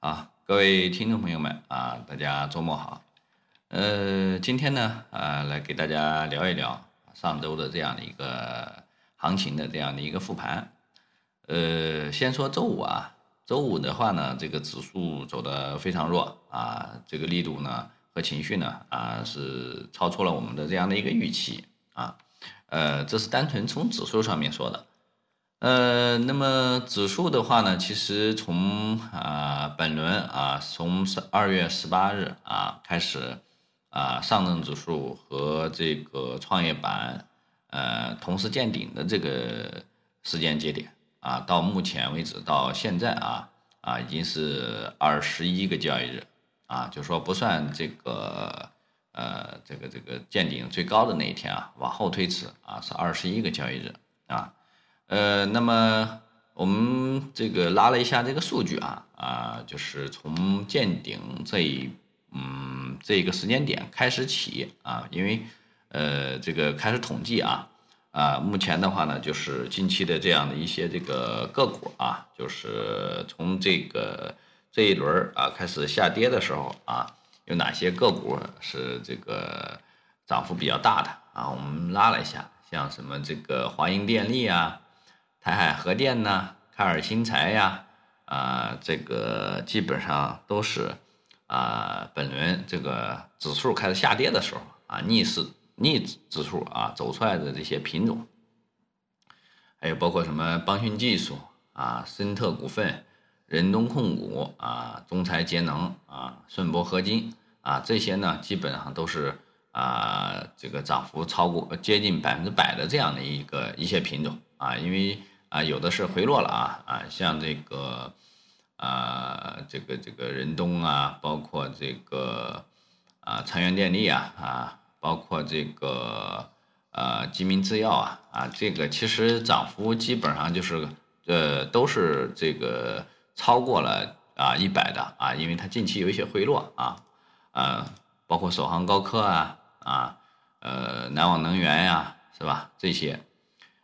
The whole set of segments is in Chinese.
啊，各位听众朋友们啊，大家周末好。呃，今天呢啊，来给大家聊一聊上周的这样的一个行情的这样的一个复盘。呃，先说周五啊，周五的话呢，这个指数走的非常弱啊，这个力度呢和情绪呢啊是超出了我们的这样的一个预期啊。呃，这是单纯从指数上面说的。呃，那么指数的话呢，其实从啊本轮啊，从二月十八日啊开始啊，上证指数和这个创业板呃同时见顶的这个时间节点啊，到目前为止到现在啊啊已经是二十一个交易日啊，就说不算这个呃这个这个见顶最高的那一天啊，往后推迟啊是二十一个交易日啊。呃，那么我们这个拉了一下这个数据啊啊，就是从见顶这一嗯这个时间点开始起啊，因为呃这个开始统计啊啊，目前的话呢，就是近期的这样的一些这个个股啊，就是从这个这一轮啊开始下跌的时候啊，有哪些个股是这个涨幅比较大的啊？我们拉了一下，像什么这个华英电力啊。台海核电呢，开尔新材呀，啊，这个基本上都是啊，本轮这个指数开始下跌的时候啊，逆势逆指数啊走出来的这些品种，还有包括什么邦讯技术啊、森特股份、仁东控股啊、中材节能啊、顺铂合金啊，这些呢基本上都是啊，这个涨幅超过接近百分之百的这样的一个一些品种啊，因为。啊，有的是回落了啊啊，像这个啊，这个这个仁东啊，包括这个啊，长源电力啊啊，包括这个呃，吉民制药啊啊，这个其实涨幅基本上就是呃，都是这个超过了啊一百的啊，因为它近期有一些回落啊啊，包括首航高科啊啊，呃，南网能源呀，是吧？这些。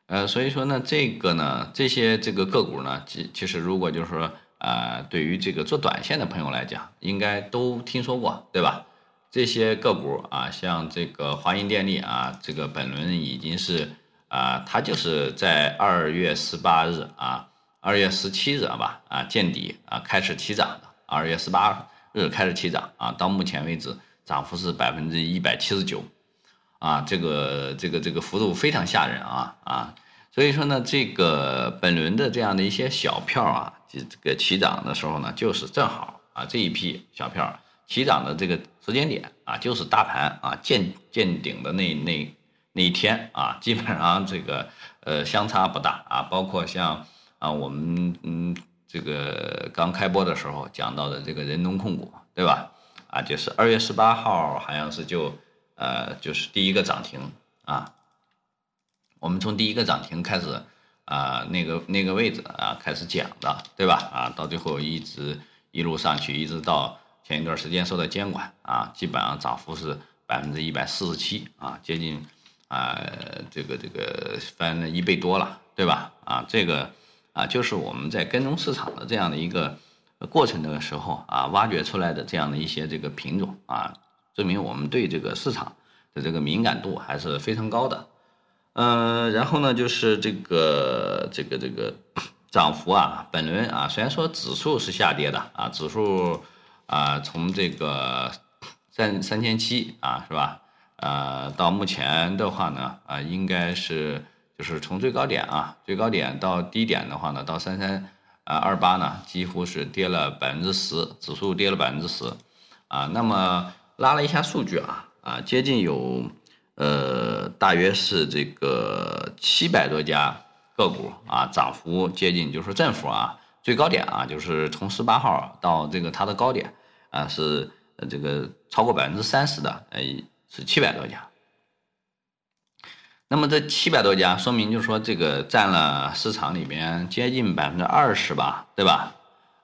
呃，所以说呢，这个呢，这些这个个股呢，其其实如果就是说，呃，对于这个做短线的朋友来讲，应该都听说过，对吧？这些个股啊，像这个华银电力啊，这个本轮已经是啊，它就是在二月十八日啊，二月十七日吧啊见底啊开始起涨的，二月十八日开始起涨啊，到目前为止涨幅是百分之一百七十九。啊，这个这个这个幅度非常吓人啊啊！所以说呢，这个本轮的这样的一些小票啊，这个起涨的时候呢，就是正好啊这一批小票起涨的这个时间点啊，就是大盘啊见见顶的那那那一天啊，基本上这个呃相差不大啊，包括像啊我们嗯这个刚开播的时候讲到的这个人东控股，对吧？啊，就是二月十八号好像是就。呃，就是第一个涨停啊，我们从第一个涨停开始啊，那个那个位置啊开始讲的，对吧？啊，到最后一直一路上去，一直到前一段时间受到监管啊，基本上涨幅是百分之一百四十七啊，接近啊这个这个翻了一倍多了，对吧？啊，这个啊就是我们在跟踪市场的这样的一个过程的时候啊，挖掘出来的这样的一些这个品种啊。证明我们对这个市场的这个敏感度还是非常高的，嗯，然后呢，就是这个这个这个涨幅啊，本轮啊，虽然说指数是下跌的啊，指数啊从这个三三千七啊，是吧？呃，到目前的话呢，啊，应该是就是从最高点啊，最高点到低点的话呢，到三三啊二八呢，几乎是跌了百分之十，指数跌了百分之十啊，那么。拉了一下数据啊啊，接近有，呃，大约是这个七百多家个股啊，涨幅接近就是正幅啊，最高点啊，就是从十八号到这个它的高点啊，是这个超过百分之三十的，呃，是七百多家。那么这七百多家，说明就是说这个占了市场里边接近百分之二十吧，对吧？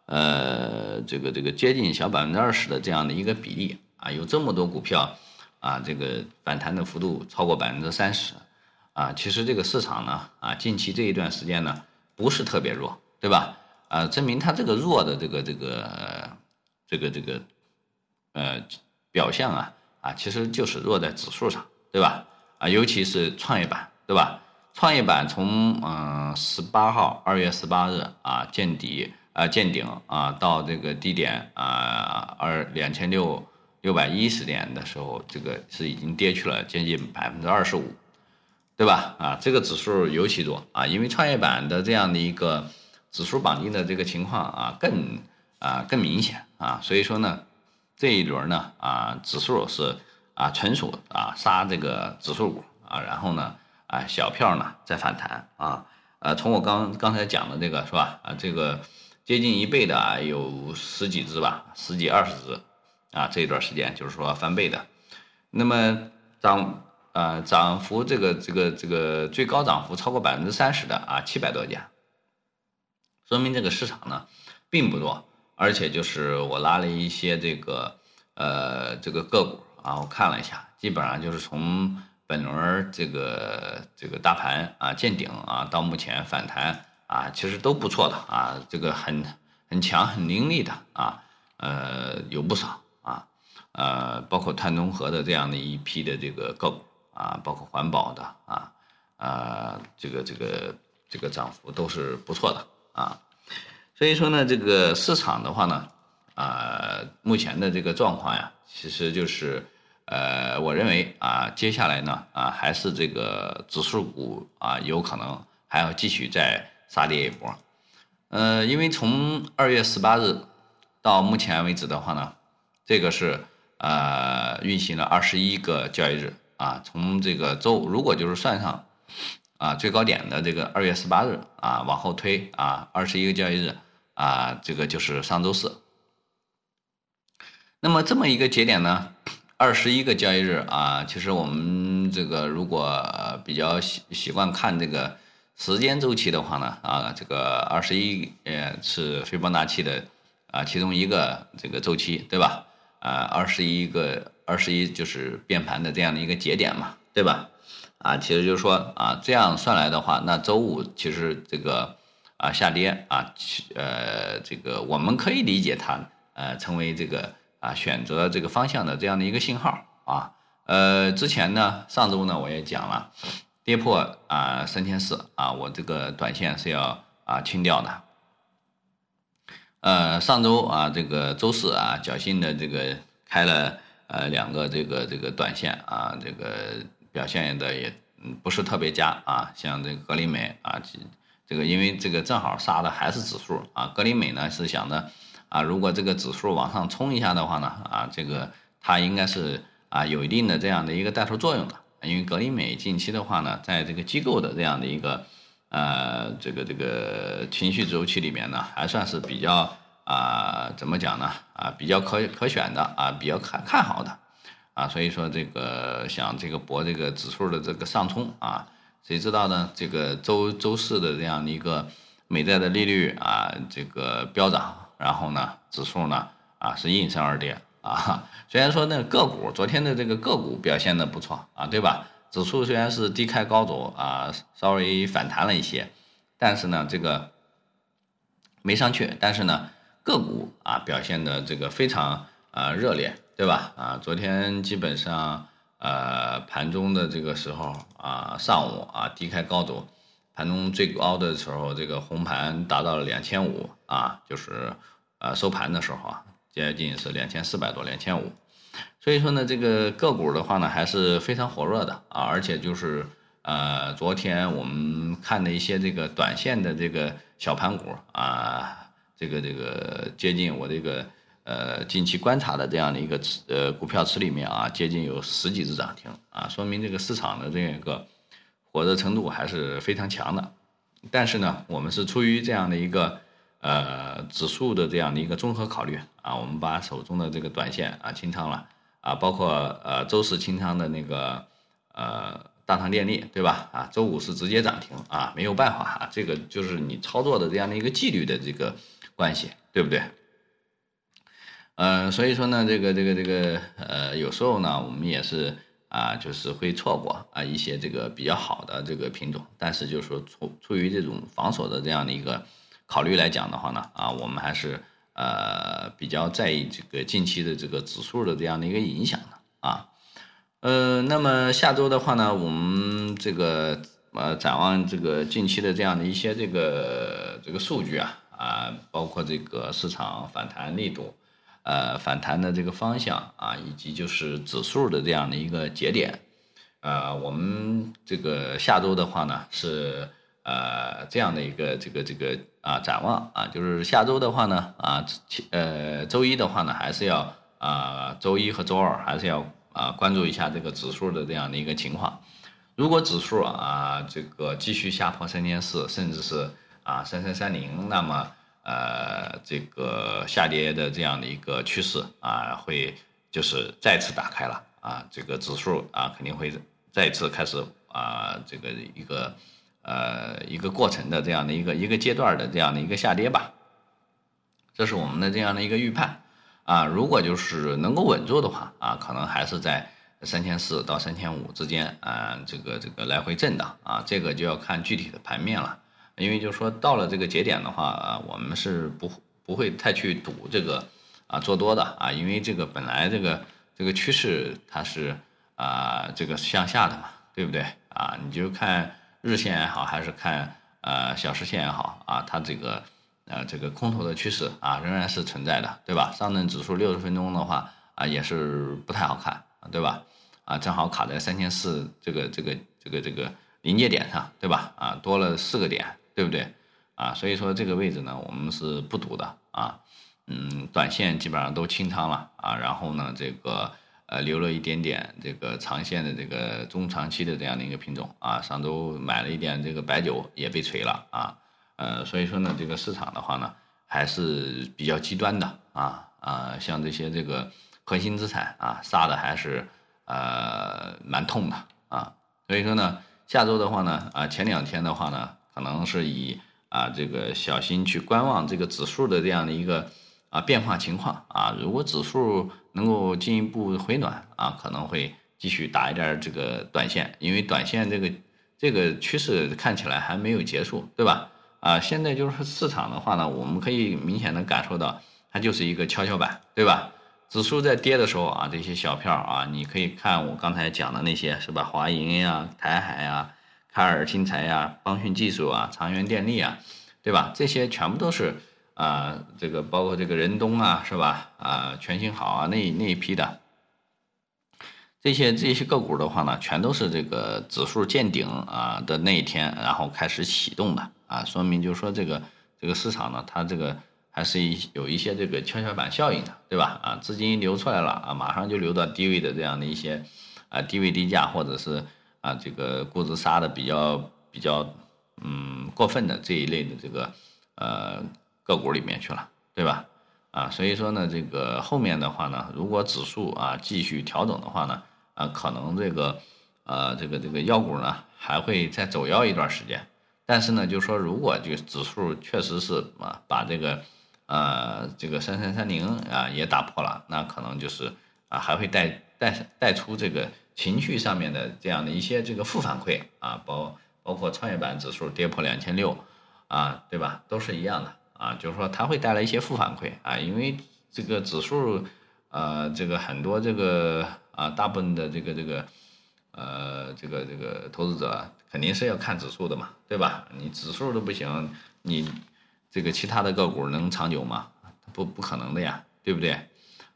呃，这个这个接近小百分之二十的这样的一个比例。啊，有这么多股票，啊，这个反弹的幅度超过百分之三十，啊，其实这个市场呢，啊，近期这一段时间呢，不是特别弱，对吧？啊，证明它这个弱的这个这个这个这个呃表象啊啊，其实就是弱在指数上，对吧？啊，尤其是创业板，对吧？创业板从嗯十八号二月十八日啊见底啊见顶啊到这个低点啊二两千六六百一十点的时候，这个是已经跌去了接近百分之二十五，对吧？啊，这个指数尤其多啊，因为创业板的这样的一个指数绑定的这个情况啊更啊更明显啊，所以说呢这一轮呢啊指数是啊纯属啊杀这个指数股啊，然后呢。啊，小票呢在反弹啊，呃，从我刚刚才讲的这个是吧？啊，这个接近一倍的啊，有十几只吧，十几二十只，啊，这一段时间就是说翻倍的，那么涨啊涨幅这个这个这个最高涨幅超过百分之三十的啊，七百多家，说明这个市场呢并不弱，而且就是我拉了一些这个呃这个个股啊，我看了一下，基本上就是从。本轮这个这个大盘啊见顶啊，到目前反弹啊，其实都不错的啊，这个很很强很凌厉的啊，呃有不少，呃包括碳中和的这样的一批的这个个股啊，包括环保的啊，啊这个这个这个涨幅都是不错的啊，所以说呢，这个市场的话呢，啊目前的这个状况呀，其实就是。呃，我认为啊，接下来呢，啊，还是这个指数股啊，有可能还要继续再杀跌一波。呃，因为从二月十八日到目前为止的话呢，这个是呃运行了二十一个交易日啊，从这个周如果就是算上啊最高点的这个二月十八日啊往后推啊二十一个交易日啊，这个就是上周四。那么这么一个节点呢？二十一个交易日啊，其实我们这个如果比较习习惯看这个时间周期的话呢，啊，这个二十一呃是斐波那契的啊其中一个这个周期，对吧？啊，二十一个二十一就是变盘的这样的一个节点嘛，对吧？啊，其实就是说啊，这样算来的话，那周五其实这个啊下跌啊，呃，这个我们可以理解它呃成为这个。啊，选择这个方向的这样的一个信号啊，呃，之前呢，上周呢我也讲了，跌破啊三千四啊，我这个短线是要啊清掉的。呃，上周啊这个周四啊，侥幸的这个开了呃两个这个这个短线啊，这个表现的也不是特别佳啊，像这个格林美啊，这个因为这个正好杀的还是指数啊，格林美呢是想着。啊，如果这个指数往上冲一下的话呢，啊，这个它应该是啊有一定的这样的一个带头作用的，因为格林美近期的话呢，在这个机构的这样的一个呃这个这个情绪周期里面呢，还算是比较啊怎么讲呢啊比较可可选的啊比较看看好的啊，所以说这个想这个博这个指数的这个上冲啊，谁知道呢？这个周周四的这样的一个美债的利率啊这个飙涨。然后呢，指数呢啊是应声而跌啊。虽然说那个个股昨天的这个个股表现的不错啊，对吧？指数虽然是低开高走啊，稍微反弹了一些，但是呢这个没上去。但是呢个股啊表现的这个非常啊热烈，对吧？啊，昨天基本上呃盘中的这个时候啊上午啊低开高走，盘中最高的时候这个红盘达到了两千五啊，就是。呃，收盘的时候啊，接近是两千四百多，两千五，所以说呢，这个个股的话呢，还是非常火热的啊，而且就是呃，昨天我们看的一些这个短线的这个小盘股啊，这个这个接近我这个呃近期观察的这样的一个池呃股票池里面啊，接近有十几只涨停啊，说明这个市场的这个火热程度还是非常强的。但是呢，我们是出于这样的一个。呃，指数的这样的一个综合考虑啊，我们把手中的这个短线啊清仓了啊，包括呃周四清仓的那个呃大唐电力，对吧？啊，周五是直接涨停啊，没有办法啊，这个就是你操作的这样的一个纪律的这个关系，对不对？呃，所以说呢，这个这个这个呃，有时候呢，我们也是啊，就是会错过啊一些这个比较好的这个品种，但是就是说出出于这种防守的这样的一个。考虑来讲的话呢，啊，我们还是呃比较在意这个近期的这个指数的这样的一个影响的啊。呃，那么下周的话呢，我们这个呃展望这个近期的这样的一些这个这个数据啊啊，包括这个市场反弹力度，呃反弹的这个方向啊，以及就是指数的这样的一个节点，呃，我们这个下周的话呢是呃这样的一个这个这个啊展望啊，就是下周的话呢啊，呃周一的话呢还是要啊周一和周二还是要。啊，关注一下这个指数的这样的一个情况。如果指数啊这个继续下破三千四，甚至是啊三三三零，那么呃这个下跌的这样的一个趋势啊会就是再次打开了啊，这个指数啊肯定会再次开始啊这个一个呃一个过程的这样的一个一个阶段的这样的一个下跌吧。这是我们的这样的一个预判。啊，如果就是能够稳住的话，啊，可能还是在三千四到三千五之间，啊，这个这个来回震荡，啊，这个就要看具体的盘面了。因为就是说到了这个节点的话，啊，我们是不不会太去赌这个啊做多的啊，因为这个本来这个这个趋势它是啊这个向下的嘛，对不对？啊，你就看日线也好，还是看呃小时线也好，啊，它这个。呃，这个空头的趋势啊，仍然是存在的，对吧？上证指数六十分钟的话啊，也是不太好看，对吧？啊，正好卡在三千四这个这个这个这个临界点上，对吧？啊，多了四个点，对不对？啊，所以说这个位置呢，我们是不赌的啊。嗯，短线基本上都清仓了啊，然后呢，这个呃留了一点点这个长线的这个中长期的这样的一个品种啊，上周买了一点这个白酒也被锤了啊。呃，所以说呢，这个市场的话呢，还是比较极端的啊啊，像这些这个核心资产啊，杀的还是呃蛮痛的啊。所以说呢，下周的话呢，啊前两天的话呢，可能是以啊这个小心去观望这个指数的这样的一个啊变化情况啊。如果指数能够进一步回暖啊，可能会继续打一点这个短线，因为短线这个这个趋势看起来还没有结束，对吧？啊，现在就是市场的话呢，我们可以明显的感受到，它就是一个跷跷板，对吧？指数在跌的时候啊，这些小票啊，你可以看我刚才讲的那些，是吧？华银呀、台海呀、凯尔新材呀、邦讯技术啊、长源电力啊，对吧？这些全部都是啊，这个包括这个仁东啊，是吧？啊，全新好啊，那那一批的。这些这些个股的话呢，全都是这个指数见顶啊的那一天，然后开始启动的啊，说明就是说这个这个市场呢，它这个还是一有一些这个跷跷板效应的，对吧？啊，资金流出来了啊，马上就流到低位的这样的一些啊低位低价或者是啊这个估值杀的比较比较嗯过分的这一类的这个呃个股里面去了，对吧？啊，所以说呢，这个后面的话呢，如果指数啊继续调整的话呢。啊，可能这个，呃，这个这个妖股呢还会再走妖一段时间，但是呢，就是说，如果这个指数确实是啊把这个，呃，这个三三三零啊也打破了，那可能就是啊还会带带带出这个情绪上面的这样的一些这个负反馈啊，包包括创业板指数跌破两千六啊，对吧？都是一样的啊，就是说它会带来一些负反馈啊，因为这个指数，呃，这个很多这个。啊，大部分的这个这个，呃，这个这个投资者肯定是要看指数的嘛，对吧？你指数都不行，你这个其他的个股能长久吗？不不可能的呀，对不对？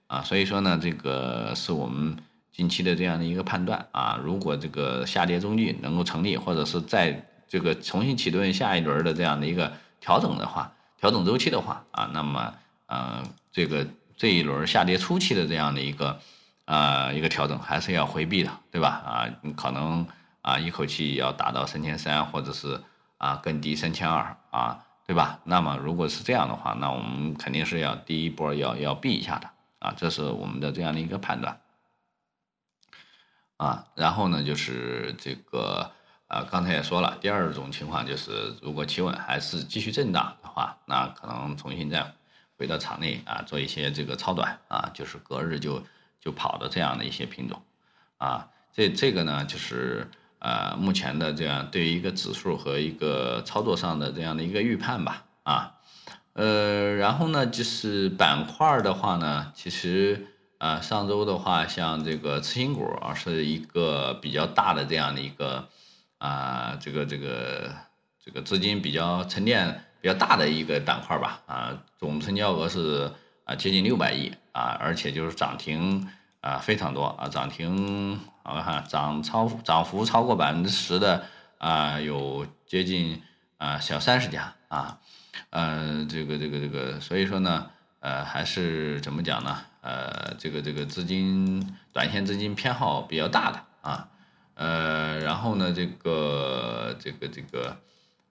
啊，所以说呢，这个是我们近期的这样的一个判断啊。如果这个下跌中继能够成立，或者是在这个重新启动下一轮的这样的一个调整的话，调整周期的话啊，那么呃，这个这一轮下跌初期的这样的一个。啊，一个调整还是要回避的，对吧？啊，你可能啊一口气要达到三千三，或者是啊更低三千二啊，对吧？那么如果是这样的话，那我们肯定是要第一波要要避一下的啊，这是我们的这样的一个判断啊。然后呢，就是这个啊，刚才也说了，第二种情况就是如果企稳还是继续震荡话，那可能重新再回到场内啊做一些这个超短啊，就是隔日就。就跑的这样的一些品种，啊，这这个呢，就是呃目前的这样对于一个指数和一个操作上的这样的一个预判吧，啊，呃，然后呢，就是板块的话呢，其实啊，上周的话，像这个次新股啊，是一个比较大的这样的一个啊，这个这个这个资金比较沉淀比较大的一个板块吧，啊，总成交额是啊接近六百亿啊，而且就是涨停啊非常多啊，涨停我看涨超涨幅超过百分之十的啊，有接近啊小三十家啊。呃，这个这个这个，所以说呢，呃，还是怎么讲呢？呃，这个这个资金短线资金偏好比较大的啊，呃，然后呢，这个这个这个，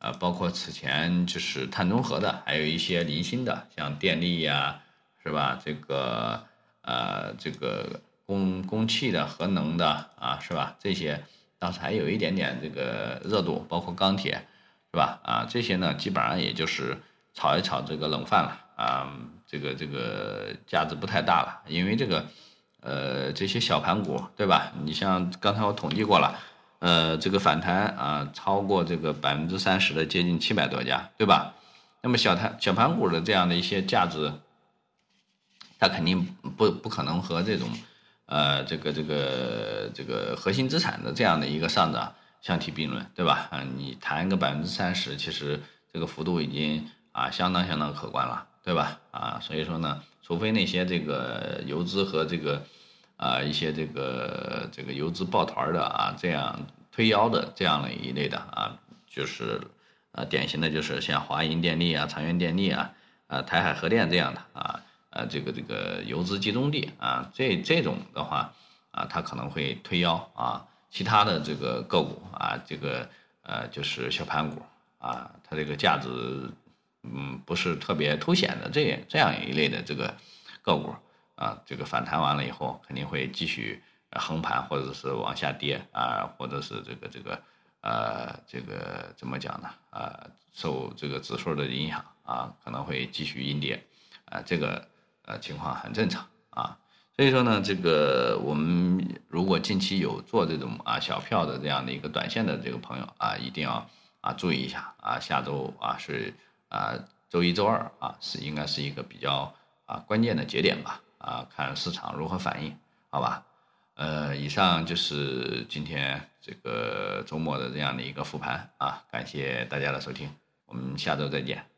啊，包括此前就是碳中和的，还有一些零星的，像电力呀，是吧？这个呃，这个供供气的、核能的啊，是吧？这些当时还有一点点这个热度，包括钢铁。是吧？啊，这些呢，基本上也就是炒一炒这个冷饭了啊，这个这个价值不太大了，因为这个，呃，这些小盘股，对吧？你像刚才我统计过了，呃，这个反弹啊，超过这个百分之三十的，接近七百多家，对吧？那么小盘小盘股的这样的一些价值，它肯定不不可能和这种，呃，这个这个这个核心资产的这样的一个上涨。相提并论，对吧？啊，你谈个百分之三十，其实这个幅度已经啊相当相当可观了，对吧？啊，所以说呢，除非那些这个游资和这个啊一些这个这个游资抱团的啊这样推腰的这样的一类的啊，就是啊典型的就是像华银电力啊、长源电力啊、啊台海核电这样的啊呃这个这个游资集中地啊，这这种的话啊，它可能会推腰啊。其他的这个个股啊，这个呃就是小盘股啊，它这个价值嗯不是特别凸显的这这样一类的这个个股啊，这个反弹完了以后肯定会继续横盘或者是往下跌啊，或者是这个这个呃这个怎么讲呢？啊，受这个指数的影响啊，可能会继续阴跌啊，这个呃情况很正常啊。所以说呢，这个我们如果近期有做这种啊小票的这样的一个短线的这个朋友啊，一定要啊注意一下啊，下周啊是啊周一周二啊是应该是一个比较啊关键的节点吧啊，看市场如何反应，好吧？呃，以上就是今天这个周末的这样的一个复盘啊，感谢大家的收听，我们下周再见。